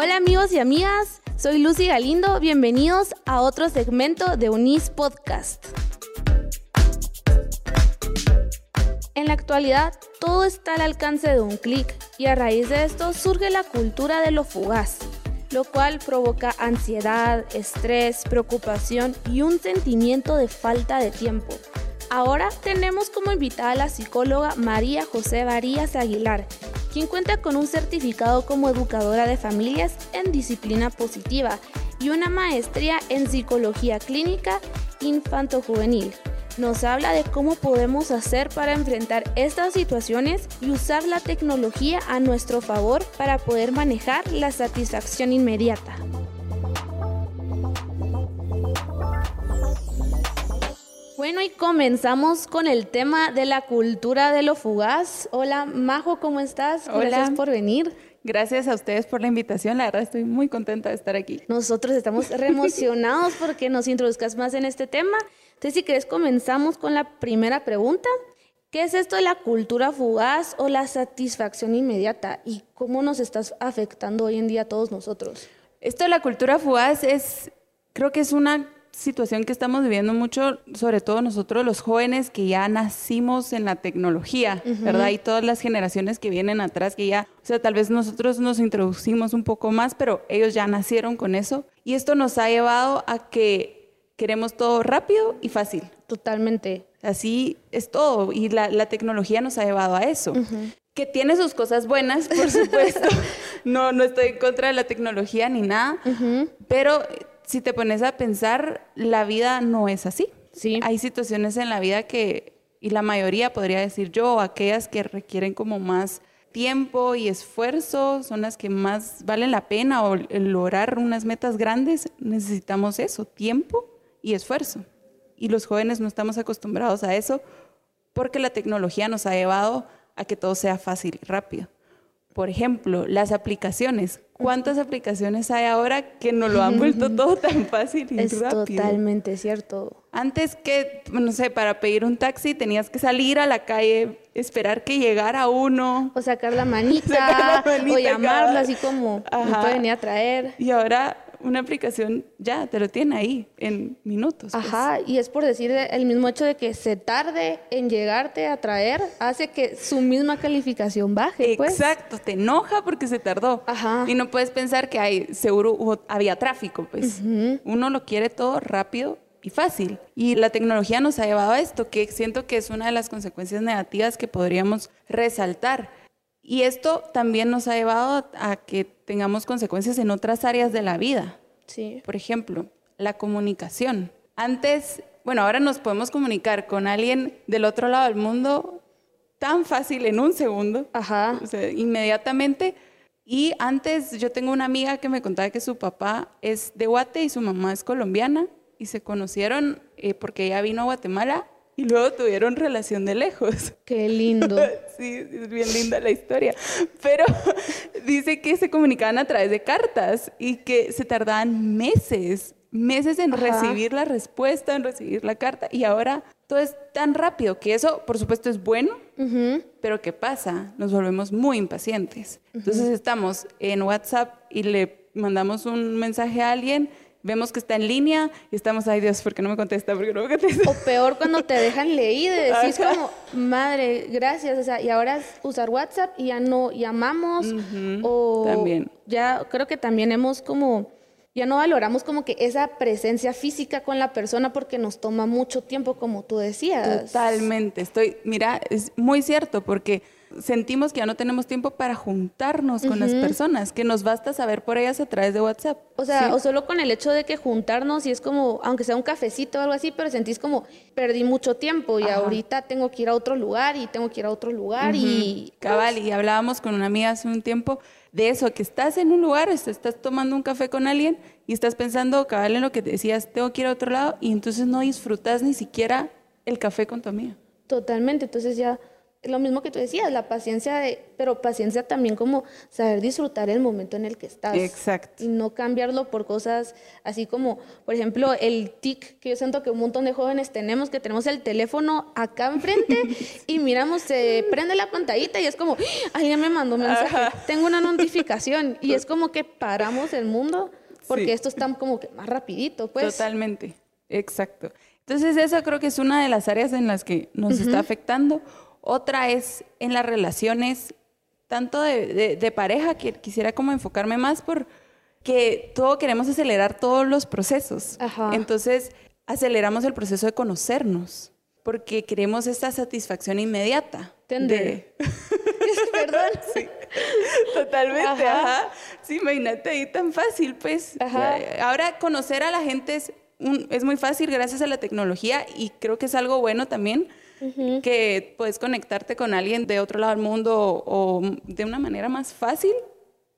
Hola amigos y amigas, soy Lucy Galindo, bienvenidos a otro segmento de Unis Podcast. En la actualidad, todo está al alcance de un clic y a raíz de esto surge la cultura de lo fugaz, lo cual provoca ansiedad, estrés, preocupación y un sentimiento de falta de tiempo. Ahora tenemos como invitada a la psicóloga María José Varías Aguilar, quien cuenta con un certificado como educadora de familias en disciplina positiva y una maestría en psicología clínica infanto-juvenil. Nos habla de cómo podemos hacer para enfrentar estas situaciones y usar la tecnología a nuestro favor para poder manejar la satisfacción inmediata. Bueno, y comenzamos con el tema de la cultura de lo fugaz. Hola, Majo, ¿cómo estás? Hola. Gracias por venir. Gracias a ustedes por la invitación. La verdad estoy muy contenta de estar aquí. Nosotros estamos re emocionados porque nos introduzcas más en este tema. Entonces, si querés, comenzamos con la primera pregunta. ¿Qué es esto de la cultura fugaz o la satisfacción inmediata? ¿Y cómo nos está afectando hoy en día a todos nosotros? Esto de la cultura fugaz es, creo que es una situación que estamos viviendo mucho, sobre todo nosotros los jóvenes que ya nacimos en la tecnología, ¿verdad? Y todas las generaciones que vienen atrás, que ya, o sea, tal vez nosotros nos introducimos un poco más, pero ellos ya nacieron con eso. Y esto nos ha llevado a que queremos todo rápido y fácil. Totalmente. Así es todo. Y la, la tecnología nos ha llevado a eso. Que tiene sus cosas buenas, por supuesto. no, no estoy en contra de la tecnología ni nada. Pero si te pones a pensar, la vida no es así. Sí. Hay situaciones en la vida que, y la mayoría podría decir yo, aquellas que requieren como más tiempo y esfuerzo, son las que más valen la pena o lograr unas metas grandes, necesitamos eso, tiempo y esfuerzo. Y los jóvenes no estamos acostumbrados a eso porque la tecnología nos ha llevado a que todo sea fácil y rápido. Por ejemplo, las aplicaciones. ¿Cuántas aplicaciones hay ahora que nos lo han vuelto todo tan fácil y Es rápido? totalmente cierto. Antes que, no sé, para pedir un taxi tenías que salir a la calle, esperar que llegara uno. O sacar la manita, Sacar la manita o llamarlo cada- así como me Ajá. puede venir a traer. Y ahora una aplicación ya te lo tiene ahí en minutos. pues. Ajá, y es por decir de- el mismo hecho de que se tarde en llegarte a traer, hace que su misma calificación baje, pues. Exacto, te enoja porque se tardó. Ajá. Y no puedes pensar que hay, seguro hubo- había tráfico, pues. Uno lo quiere todo rápido y fácil. Y la tecnología nos ha llevado a esto, que siento que es una de las consecuencias negativas que podríamos resaltar. Y esto también nos ha llevado a que tengamos consecuencias en otras áreas de la vida. Sí. Por ejemplo, la comunicación. Antes, bueno, ahora nos podemos comunicar con alguien del otro lado del mundo tan fácil en un segundo, Ajá. o sea, inmediatamente. Y antes yo tengo una amiga que me contaba que su papá es de Guate y su mamá es colombiana y se conocieron eh, porque ella vino a Guatemala y luego tuvieron relación de lejos. Qué lindo. Sí, es bien linda la historia. Pero dice que se comunicaban a través de cartas y que se tardaban meses, meses en Ajá. recibir la respuesta, en recibir la carta. Y ahora todo es tan rápido que eso, por supuesto, es bueno, pero ¿qué pasa? Nos volvemos muy impacientes. Entonces estamos en WhatsApp y le mandamos un mensaje a alguien, vemos que está en línea y estamos, ay Dios, ¿por qué no me contesta? ¿Por qué no me contesta? O peor cuando te dejan leído y decís Ajá. como, madre, gracias. O sea, y ahora es usar WhatsApp y ya no llamamos. o también. ya creo que también hemos como, ya no valoramos como que esa presencia física con la persona porque nos toma mucho tiempo, como tú decías. Totalmente, estoy, mira, es muy cierto porque sentimos que ya no tenemos tiempo para juntarnos con las personas, que nos basta saber por ellas a través de WhatsApp. O sea, ¿sí? o solo con el hecho de que juntarnos y es como, aunque sea un cafecito o algo así, pero sentís como, perdí mucho tiempo y Ajá. ahorita tengo que ir a otro lugar y tengo que ir a otro lugar y... Cabal, y hablábamos con una amiga hace un tiempo de eso, que estás en un lugar, est- estás tomando un café con alguien y estás pensando, cabal, en lo que te decías, tengo que ir a otro lado y entonces no disfrutas ni siquiera el café con tu amiga. Totalmente, entonces ya lo mismo que tú decías, la paciencia, de, pero paciencia también como saber disfrutar el momento en el que estás. Exacto. Y no cambiarlo por cosas así como, por ejemplo, el tic que yo siento que un montón de jóvenes tenemos, que tenemos el teléfono acá enfrente y miramos, se prende la pantallita y es como, alguien me mandó un mensaje, tengo una notificación y es como que paramos el mundo porque esto está como que más rapidito, pues. Totalmente, exacto. Entonces eso creo que es una de las áreas en las que nos está afectando otra es en las relaciones, tanto de, pareja, que quisiera como enfocarme más por que todo queremos acelerar todos los procesos. Entonces, aceleramos el proceso de conocernos, porque queremos esta satisfacción inmediata. De... Perdón. Sí, totalmente. Ajá. Sí, imagínate ahí tan fácil, pues. Ahora conocer a la gente es, es muy fácil gracias a la tecnología y creo que es algo bueno también que puedes conectarte con alguien de otro lado del mundo o, de una manera más fácil,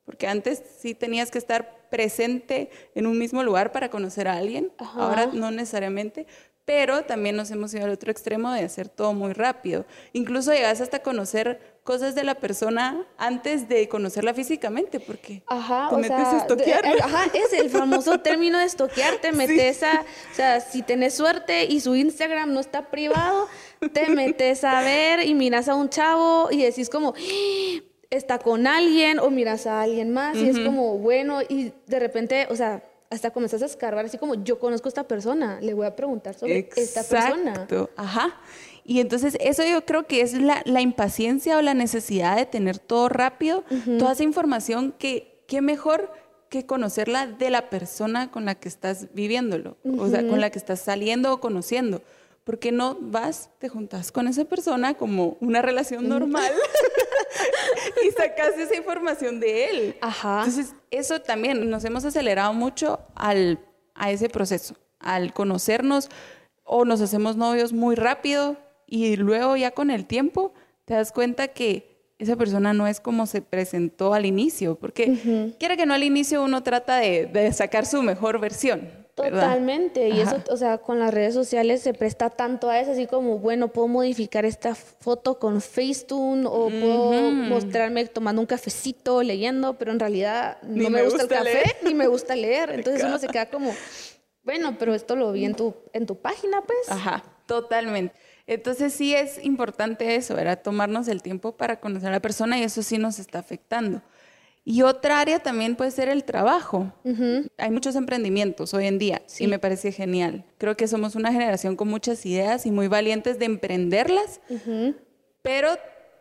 porque antes sí tenías que estar presente en un mismo lugar para conocer a alguien, ahora no necesariamente, pero también nos hemos ido al otro extremo de hacer todo muy rápido. Incluso llegas hasta conocer cosas de la persona antes de conocerla físicamente, porque ajá, te metes a estoquear. Ajá, es el famoso término de estoquear, te metes a, o sea, si tenés suerte y su Instagram no está privado, te metes a ver y miras a un chavo y decís como, ¡Ah! está con alguien o miras a alguien más y es como, bueno, y de repente, o sea, hasta comenzás a escarbar así como, yo conozco a esta persona, le voy a preguntar sobre esta persona. Ajá. Y entonces eso yo creo que es la, impaciencia o la necesidad de tener todo rápido, toda esa información que, qué mejor que conocerla de la persona con la que estás viviéndolo, o sea, con la que estás saliendo o conociendo. ¿Por qué no vas, te juntas con esa persona como una relación normal y sacas esa información de él? Ajá. Entonces, eso también nos hemos acelerado mucho al, a ese proceso, al conocernos o nos hacemos novios muy rápido y luego ya con el tiempo te das cuenta que esa persona no es como se presentó al inicio, porque quiere que no al inicio uno trata de, de sacar su mejor versión, Totalmente, y eso, o sea, con las redes sociales se presta tanto a eso, así como, bueno, puedo modificar esta foto con Facetune o puedo mostrarme tomando un cafecito, leyendo, pero en realidad no me, gusta, el café ni me gusta leer, entonces uno se queda como, bueno, pero esto lo vi en tu, en tu página, pues. Ajá, totalmente. Entonces sí es importante eso, era tomarnos el tiempo para conocer a la persona y eso sí nos está afectando. Y otra área también puede ser el trabajo. Hay muchos emprendimientos hoy en día y me parece genial. Creo que somos una generación con muchas ideas y muy valientes de emprenderlas, pero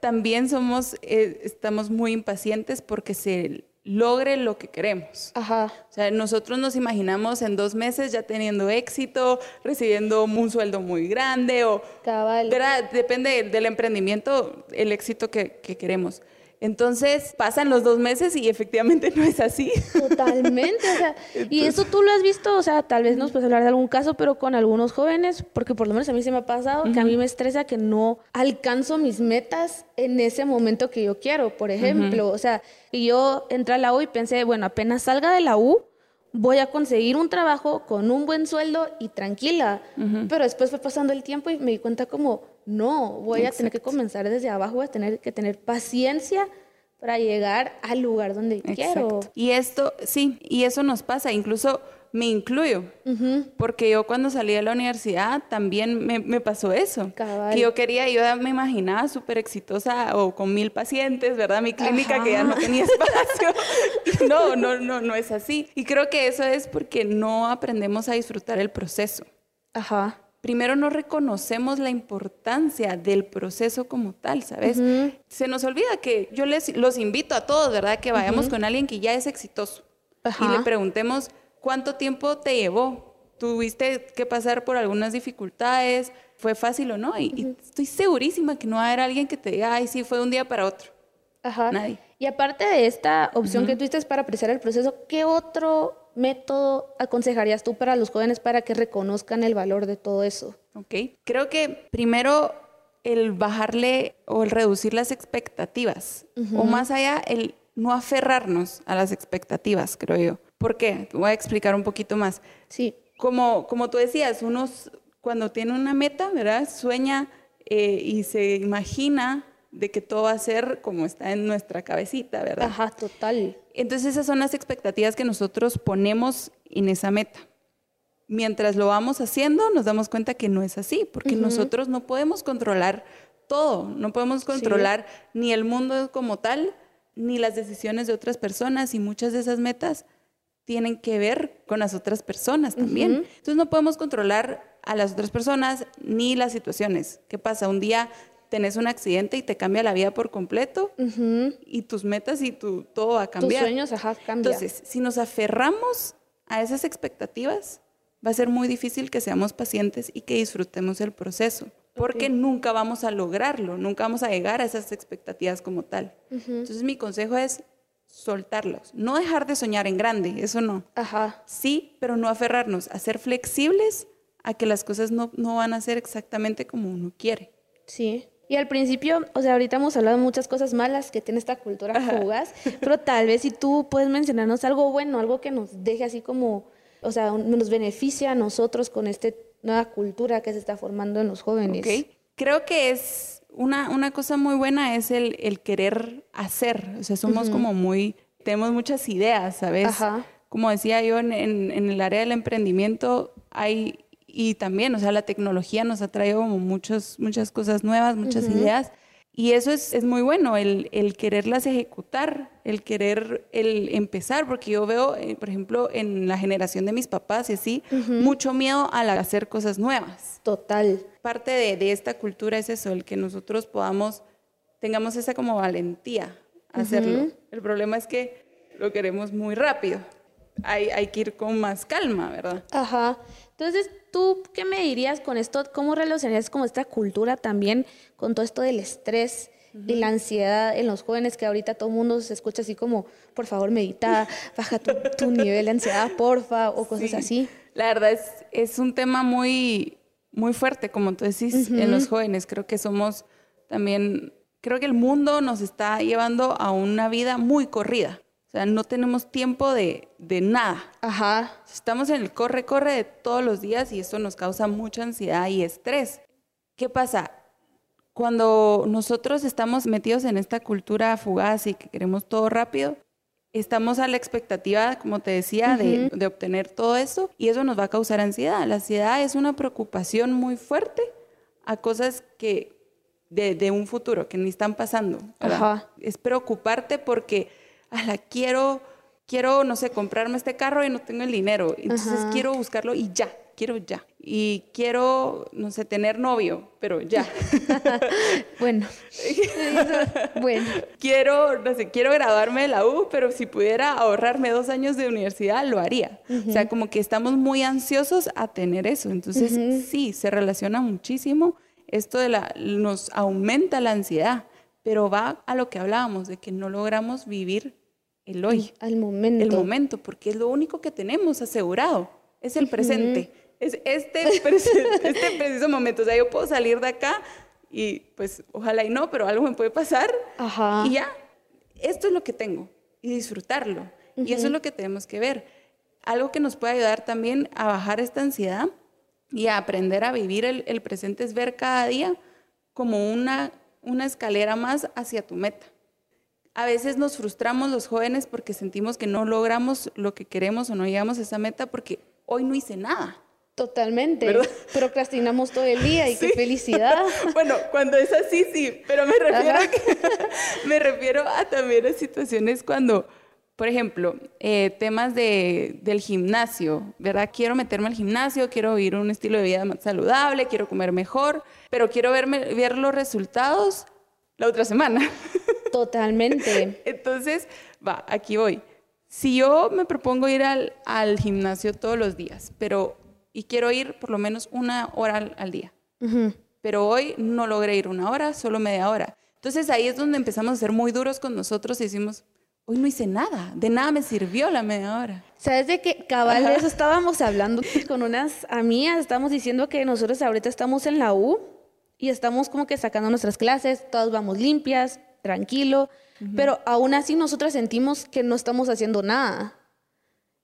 también somos, eh, estamos muy impacientes porque se logre lo que queremos. Ajá. O sea, nosotros nos imaginamos en dos meses ya teniendo éxito, recibiendo un sueldo muy grande o... Cabal. Depende del emprendimiento, el éxito que, que queremos. Entonces pasan los dos meses y efectivamente no es así. Totalmente, o sea, y eso tú lo has visto, o sea, tal vez nos puedes hablar de algún caso, pero con algunos jóvenes, porque por lo menos a mí se me ha pasado que a mí me estresa que no alcanzo mis metas en ese momento que yo quiero, por ejemplo, o sea, y yo entré a la U y pensé, bueno, apenas salga de la U, voy a conseguir un trabajo con un buen sueldo y tranquila. Pero después fue pasando el tiempo y me di cuenta como, no, voy a tener que comenzar desde abajo, voy a tener que tener paciencia para llegar al lugar donde quiero. Y esto, sí, y eso nos pasa, incluso me incluyo, porque yo cuando salí de la universidad también me, pasó eso, que yo quería, yo me imaginaba súper exitosa o con mil pacientes, ¿verdad? Mi clínica que ya no tenía espacio. no, no, no, no es así. Y creo que eso es porque no aprendemos a disfrutar el proceso. Ajá primero no reconocemos la importancia del proceso como tal, ¿sabes? Se nos olvida que yo les los invito a todos, ¿verdad? Que vayamos con alguien que ya es exitoso y le preguntemos cuánto tiempo te llevó. ¿Tuviste que pasar por algunas dificultades? ¿Fue fácil o no? Y, estoy segurísima que no va a haber alguien que te diga, ay, sí, fue un día para otro. Ajá. Nadie. Y aparte de esta opción que tuviste para apreciar el proceso, ¿qué otro método aconsejarías tú para los jóvenes para que reconozcan el valor de todo eso? Ok, creo que primero el bajarle o el reducir las expectativas, o más allá, el no aferrarnos a las expectativas, creo yo. ¿Por qué? Te voy a explicar un poquito más. Sí. Como, como tú decías, uno cuando tiene una meta, ¿verdad? Sueña eh, y se imagina de que todo va a ser como está en nuestra cabecita, ¿verdad? Ajá, total. Entonces esas son las expectativas que nosotros ponemos en esa meta. Mientras lo vamos haciendo, nos damos cuenta que no es así, porque nosotros no podemos controlar todo, no podemos controlar ni el mundo como tal, ni las decisiones de otras personas, y muchas de esas metas tienen que ver con las otras personas también. Entonces no podemos controlar a las otras personas ni las situaciones. ¿Qué pasa? Un día tenés un accidente y te cambia la vida por completo y tus metas y tu, todo va a cambiar. Tus sueños, ajá, cambian. Entonces, si nos aferramos a esas expectativas, va a ser muy difícil que seamos pacientes y que disfrutemos el proceso, porque nunca vamos a lograrlo, nunca vamos a llegar a esas expectativas como tal. Entonces, mi consejo es soltarlos, no dejar de soñar en grande, eso no. Ajá. Sí, pero no aferrarnos, a ser flexibles a que las cosas no, no van a ser exactamente como uno quiere. Sí. Y al principio, o sea, ahorita hemos hablado de muchas cosas malas que tiene esta cultura fugaz, pero tal vez si tú puedes mencionarnos algo bueno, algo que nos deje así como, o sea, nos beneficia a nosotros con esta nueva cultura que se está formando en los jóvenes. Okay. Creo que es una, una cosa muy buena es el, el querer hacer, o sea, somos como muy, tenemos muchas ideas, ¿sabes? Ajá. Como decía yo, en, en, en el área del emprendimiento hay y también, o sea, la tecnología nos ha traído como muchos, muchas cosas nuevas, muchas ideas. Y eso es, es muy bueno, el, el, quererlas ejecutar, el querer el empezar, porque yo veo, eh, por ejemplo, en la generación de mis papás y así, mucho miedo al hacer cosas nuevas. Total. Parte de, de, esta cultura es eso, el que nosotros podamos, tengamos esa como valentía a hacerlo. El problema es que lo queremos muy rápido. Hay, hay que ir con más calma, ¿verdad? Ajá. Entonces, ¿tú qué me dirías con esto? ¿Cómo relacionarías como esta cultura también con todo esto del estrés y la ansiedad en los jóvenes que ahorita todo el mundo se escucha así como, por favor, medita, baja tu, nivel de ansiedad, porfa, o cosas así? La verdad es, es un tema muy, muy fuerte, como tú decís, en los jóvenes. Creo que somos también, creo que el mundo nos está llevando a una vida muy corrida. O sea, no tenemos tiempo de, de, nada. Ajá. Estamos en el corre, corre de todos los días y esto nos causa mucha ansiedad y estrés. ¿Qué pasa? Cuando nosotros estamos metidos en esta cultura fugaz y que queremos todo rápido, estamos a la expectativa, como te decía, de, de, obtener todo eso y eso nos va a causar ansiedad. La ansiedad es una preocupación muy fuerte a cosas que de, de un futuro que ni están pasando. Ajá. Es preocuparte porque la quiero, quiero, no sé, comprarme este carro y no tengo el dinero. Entonces quiero buscarlo y ya, quiero ya. Y quiero, no sé, tener novio, pero ya. bueno. bueno. Quiero, no sé, quiero graduarme de la U, pero si pudiera ahorrarme dos años de universidad, lo haría. O sea, como que estamos muy ansiosos a tener eso. Entonces, sí, se relaciona muchísimo. Esto de la, nos aumenta la ansiedad, pero va a lo que hablábamos, de que no logramos vivir el hoy. Al momento. El momento, porque es lo único que tenemos asegurado, es el presente. Es este, este preciso momento. O sea, yo puedo salir de acá y pues ojalá y no, pero algo me puede pasar. Ajá. Y ya, esto es lo que tengo y disfrutarlo. Y eso es lo que tenemos que ver. Algo que nos puede ayudar también a bajar esta ansiedad y a aprender a vivir el, el presente es ver cada día como una, una escalera más hacia tu meta. A veces nos frustramos los jóvenes porque sentimos que no logramos lo que queremos o no llegamos a esa meta porque hoy no hice nada. Totalmente. Procrastinamos todo el día y qué felicidad. bueno, cuando es así, sí, pero me refiero, a, me refiero a también a situaciones cuando, por ejemplo, eh, temas de, del gimnasio, ¿verdad? Quiero meterme al gimnasio, quiero vivir un estilo de vida más saludable, quiero comer mejor, pero quiero verme, ver los resultados la otra semana. Totalmente. Entonces, va, aquí voy. Si yo me propongo ir al, al, gimnasio todos los días, pero y quiero ir por lo menos una hora al, al día, pero hoy no logré ir una hora, solo media hora. Entonces ahí es donde empezamos a ser muy duros con nosotros y decimos, hoy no hice nada, de nada me sirvió la media hora. ¿Sabes de qué? Cabal, de eso estábamos hablando con unas amigas, estábamos diciendo que nosotros ahorita estamos en la U y estamos como que sacando nuestras clases, todas vamos limpias, tranquilo, pero aún así nosotras sentimos que no estamos haciendo nada.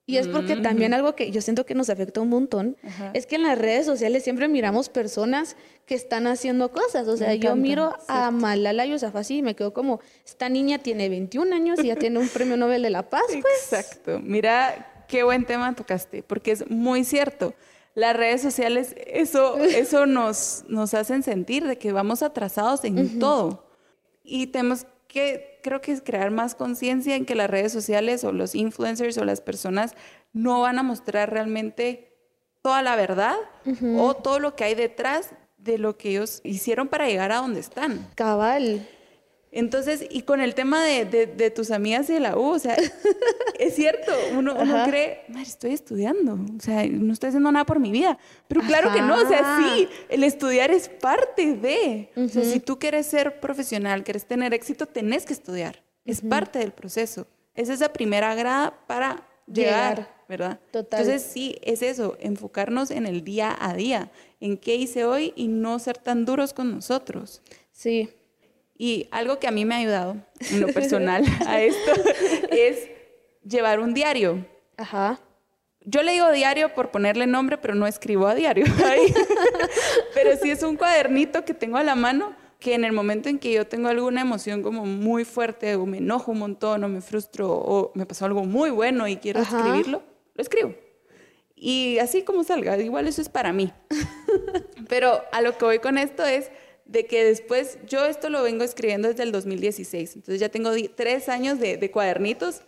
Y es porque también algo que yo siento que nos afecta un montón es que en las redes sociales siempre miramos personas que están haciendo cosas. O sea, yo miro a Malala Yousafzai y me quedo como, esta niña tiene 21 años y ya tiene un premio Nobel de la Paz, pues. Exacto. Mira qué buen tema tocaste, porque es muy cierto. Las redes sociales, eso, eso nos, nos hacen sentir de que vamos atrasados en todo. Y tenemos que creo que es crear más conciencia en que las redes sociales o los influencers o las personas no van a mostrar realmente toda la verdad o todo lo que hay detrás de lo que ellos hicieron para llegar a donde están. Cabal. Entonces, y con el tema de, tus amigas de la U, o sea, es cierto, uno, cree, estoy estudiando, o sea, no estoy haciendo nada por mi vida. Pero claro que no, o sea, sí, el estudiar es parte de. O sea, si tú quieres ser profesional, quieres tener éxito, tenés que estudiar. Es parte del proceso. Es esa primera grada para llegar, ¿verdad? Total. Entonces, sí, es eso, enfocarnos en el día a día, en qué hice hoy y no ser tan duros con nosotros. Sí. Y algo que a mí me ha ayudado en lo personal a esto es llevar un diario. Ajá. Yo le digo diario por ponerle nombre, pero no escribo a diario. pero sí es un cuadernito que tengo a la mano que en el momento en que yo tengo alguna emoción como muy fuerte o me enojo un montón o me frustro o me pasó algo muy bueno y quiero escribirlo, lo escribo. Y así como salga, igual eso es para mí. pero a lo que voy con esto es de que después, yo esto lo vengo escribiendo desde el 2016, entonces ya tengo tres años de, cuadernitos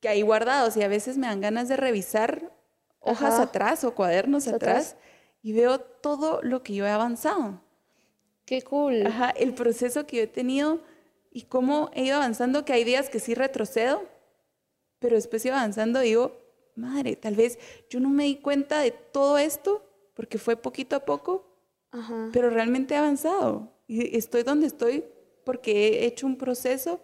que hay guardados y a veces me dan ganas de revisar hojas atrás o cuadernos atrás, y veo todo lo que yo he avanzado. Qué cool. Ajá, el proceso que yo he tenido y cómo he ido avanzando, que hay días que sí retrocedo, pero después iba avanzando y digo, madre, tal vez yo no me di cuenta de todo esto porque fue poquito a poco, pero realmente he avanzado. Y estoy donde estoy porque he hecho un proceso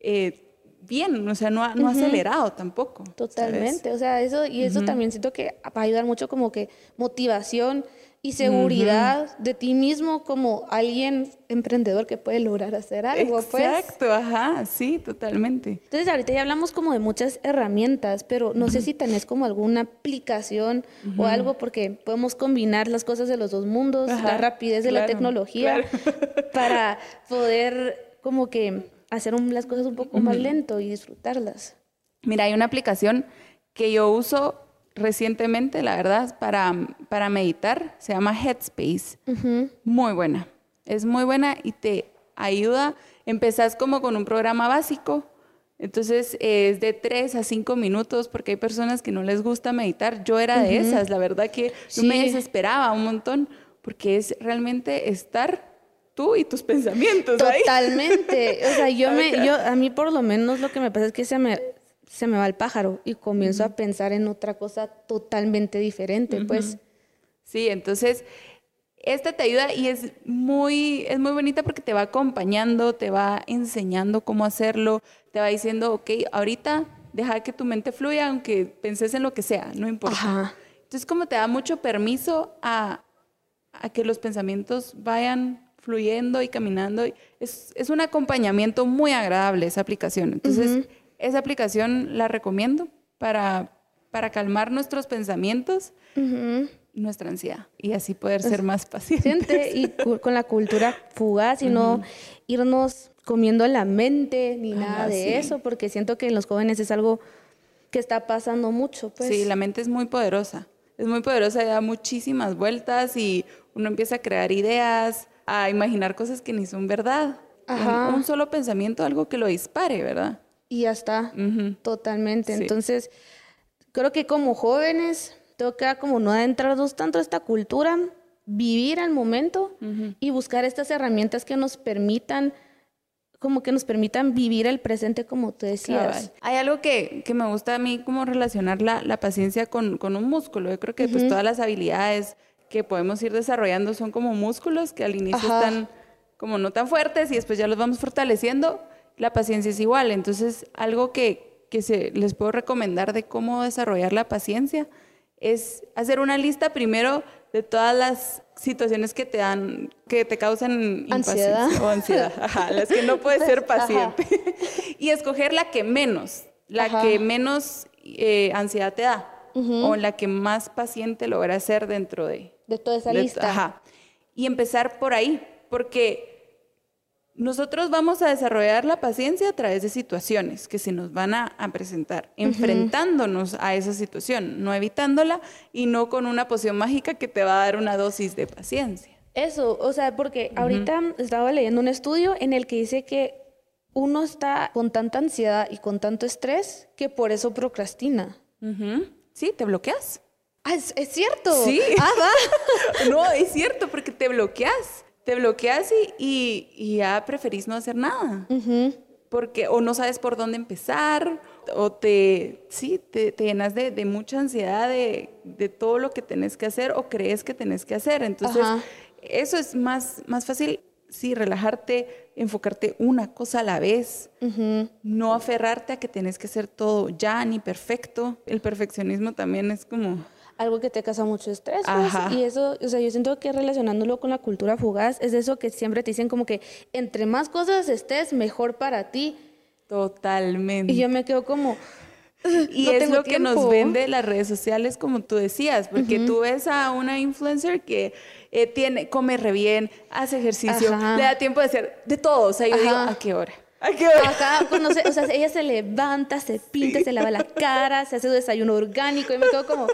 eh, bien, o sea, no, no acelerado tampoco. Totalmente, o sea, eso y eso también siento que va a ayudar mucho como que motivación y seguridad de ti mismo como alguien emprendedor que puede lograr hacer algo. Pues. Exacto, ajá, sí, totalmente. Entonces ahorita ya hablamos como de muchas herramientas, pero no sé si tenés como alguna aplicación o algo porque podemos combinar las cosas de los dos mundos, la rapidez de la tecnología para poder como que hacer las cosas un poco más lento y disfrutarlas. Mira, hay una aplicación que yo uso recientemente, la verdad, para, para meditar. Se llama Headspace. Muy buena. Es muy buena y te ayuda. Empezás como con un programa básico. Entonces es de 3 a 5 minutos porque hay personas que no les gusta meditar. Yo era de esas. La verdad que yo me desesperaba un montón porque es realmente estar tú y tus pensamientos. Totalmente. O sea, yo me, yo, a mí por lo menos lo que me pasa es que se me, se me va el pájaro y comienzo a pensar en otra cosa totalmente diferente, pues. Sí, entonces esta te ayuda y es muy, es muy bonita porque te va acompañando, te va enseñando cómo hacerlo, te va diciendo, ok, ahorita deja que tu mente fluya aunque penses en lo que sea, no importa. Entonces como te da mucho permiso a, que los pensamientos vayan fluyendo y caminando. Es, es un acompañamiento muy agradable esa aplicación. Entonces, esa aplicación la recomiendo para, para calmar nuestros pensamientos. nuestra ansiedad y así poder ser más pacientes. Y con la cultura fugaz y no irnos comiendo la mente ni nada de eso, porque siento que en los jóvenes es algo que está pasando mucho. Pues. Sí, la mente es muy poderosa. Es muy poderosa y da muchísimas vueltas y uno empieza a crear ideas, a imaginar cosas que ni son verdad. Un, un, solo pensamiento, algo que lo dispare, ¿verdad? Y ya está, totalmente. Entonces, creo que como jóvenes toca como no adentrarnos tanto a esta cultura, vivir al momento y buscar estas herramientas que nos permitan como que nos permitan vivir el presente como tú decías. Hay algo que, que, me gusta a mí como relacionar la, la paciencia con, con, un músculo. Yo creo que pues todas las habilidades que podemos ir desarrollando son como músculos que al inicio están como no tan fuertes y después ya los vamos fortaleciendo la paciencia es igual. Entonces, algo que, que se, les puedo recomendar de cómo desarrollar la paciencia es hacer una lista primero de todas las situaciones que te dan, que te causan ansiedad o ansiedad, Ajá, las que no puedes ser paciente y escoger la que menos, la que menos eh, ansiedad te da o la que más paciente logra ser dentro de... De toda esa lista. Ajá. Y empezar por ahí, porque nosotros vamos a desarrollar la paciencia a través de situaciones que se nos van a, presentar, enfrentándonos a esa situación, no evitándola y no con una poción mágica que te va a dar una dosis de paciencia. Eso, o sea, porque ahorita estaba leyendo un estudio en el que dice que uno está con tanta ansiedad y con tanto estrés que por eso procrastina. Sí, te bloqueas. Ah, es, cierto. Sí. Ah, va. no, es cierto, porque te bloqueas. Te bloqueas y, y, ya preferís no hacer nada. Porque o no sabes por dónde empezar, o te, sí, te, llenas de, de, mucha ansiedad de, de, todo lo que tenés que hacer o crees que tenés que hacer. Entonces, eso es más, más fácil sí, relajarte, enfocarte una cosa a la vez, no aferrarte a que tienes que hacer todo ya ni perfecto. El perfeccionismo también es como... Algo que te causa mucho estrés. Pues, y eso, o sea, yo siento que relacionándolo con la cultura fugaz, es eso que siempre te dicen como que entre más cosas estés, mejor para ti. Totalmente. Y yo me quedo como... Y es lo que nos vende las redes sociales, como tú decías, porque tú ves a una influencer que eh, tiene, come re bien, hace ejercicio, le da tiempo de hacer de todo. O sea, yo digo, ¿a qué hora? Cuando o sea, ella se levanta, se pinta, se lava la cara, se hace su desayuno orgánico y me quedo como,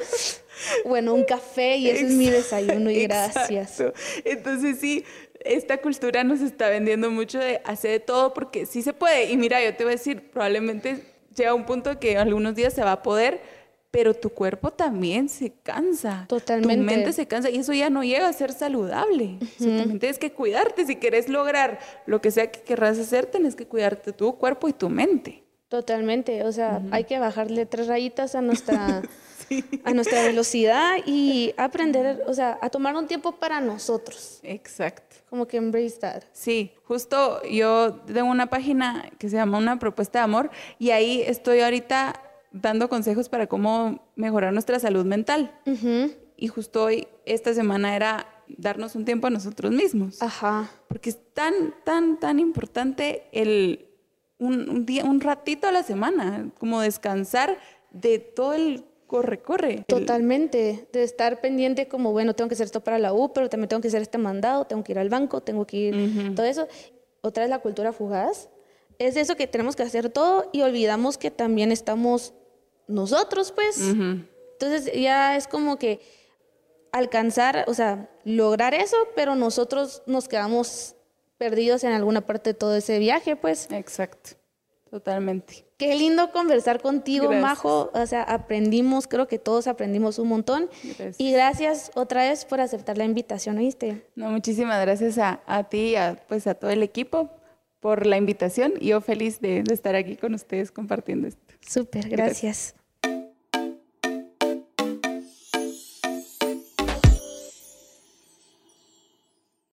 bueno, un café y ese es mi desayuno y gracias. Entonces sí, esta cultura nos está vendiendo mucho de hacer de todo porque sí se puede. Y mira, yo te voy a decir, probablemente llega un punto que algunos días se va a poder, pero tu cuerpo también se cansa. Totalmente. Tu mente se cansa y eso ya no llega a ser saludable. Uh tienes que cuidarte. Si quieres lograr lo que sea que querrás hacer, tienes que cuidarte tu cuerpo y tu mente. Totalmente. O sea, hay que bajarle tres rayitas a nuestra, a nuestra velocidad y aprender, o sea, a tomar un tiempo para nosotros. Exacto. Como que embrace that. Sí, justo yo tengo una página que se llama Una Propuesta de Amor y ahí estoy ahorita dando consejos para cómo mejorar nuestra salud mental. Y justo hoy, esta semana era darnos un tiempo a nosotros mismos. Ajá. Porque es tan, tan, tan importante el, un, día, un ratito a la semana, como descansar de todo el corre, corre. Totalmente, de estar pendiente como, bueno, tengo que hacer esto para la U, pero también tengo que hacer este mandado, tengo que ir al banco, tengo que ir, todo eso. Otra es la cultura fugaz. Es eso que tenemos que hacer todo y olvidamos que también estamos nosotros, pues. Entonces ya es como que alcanzar, o sea, lograr eso, pero nosotros nos quedamos perdidos en alguna parte de todo ese viaje, pues. Exacto, totalmente. Qué lindo conversar contigo, Majo. O sea, aprendimos, creo que todos aprendimos un montón. Y gracias otra vez por aceptar la invitación, ¿oíste? No, muchísimas gracias a, a ti y a, pues a todo el equipo por la invitación. Yo feliz de, estar aquí con ustedes compartiendo esto. Súper, gracias.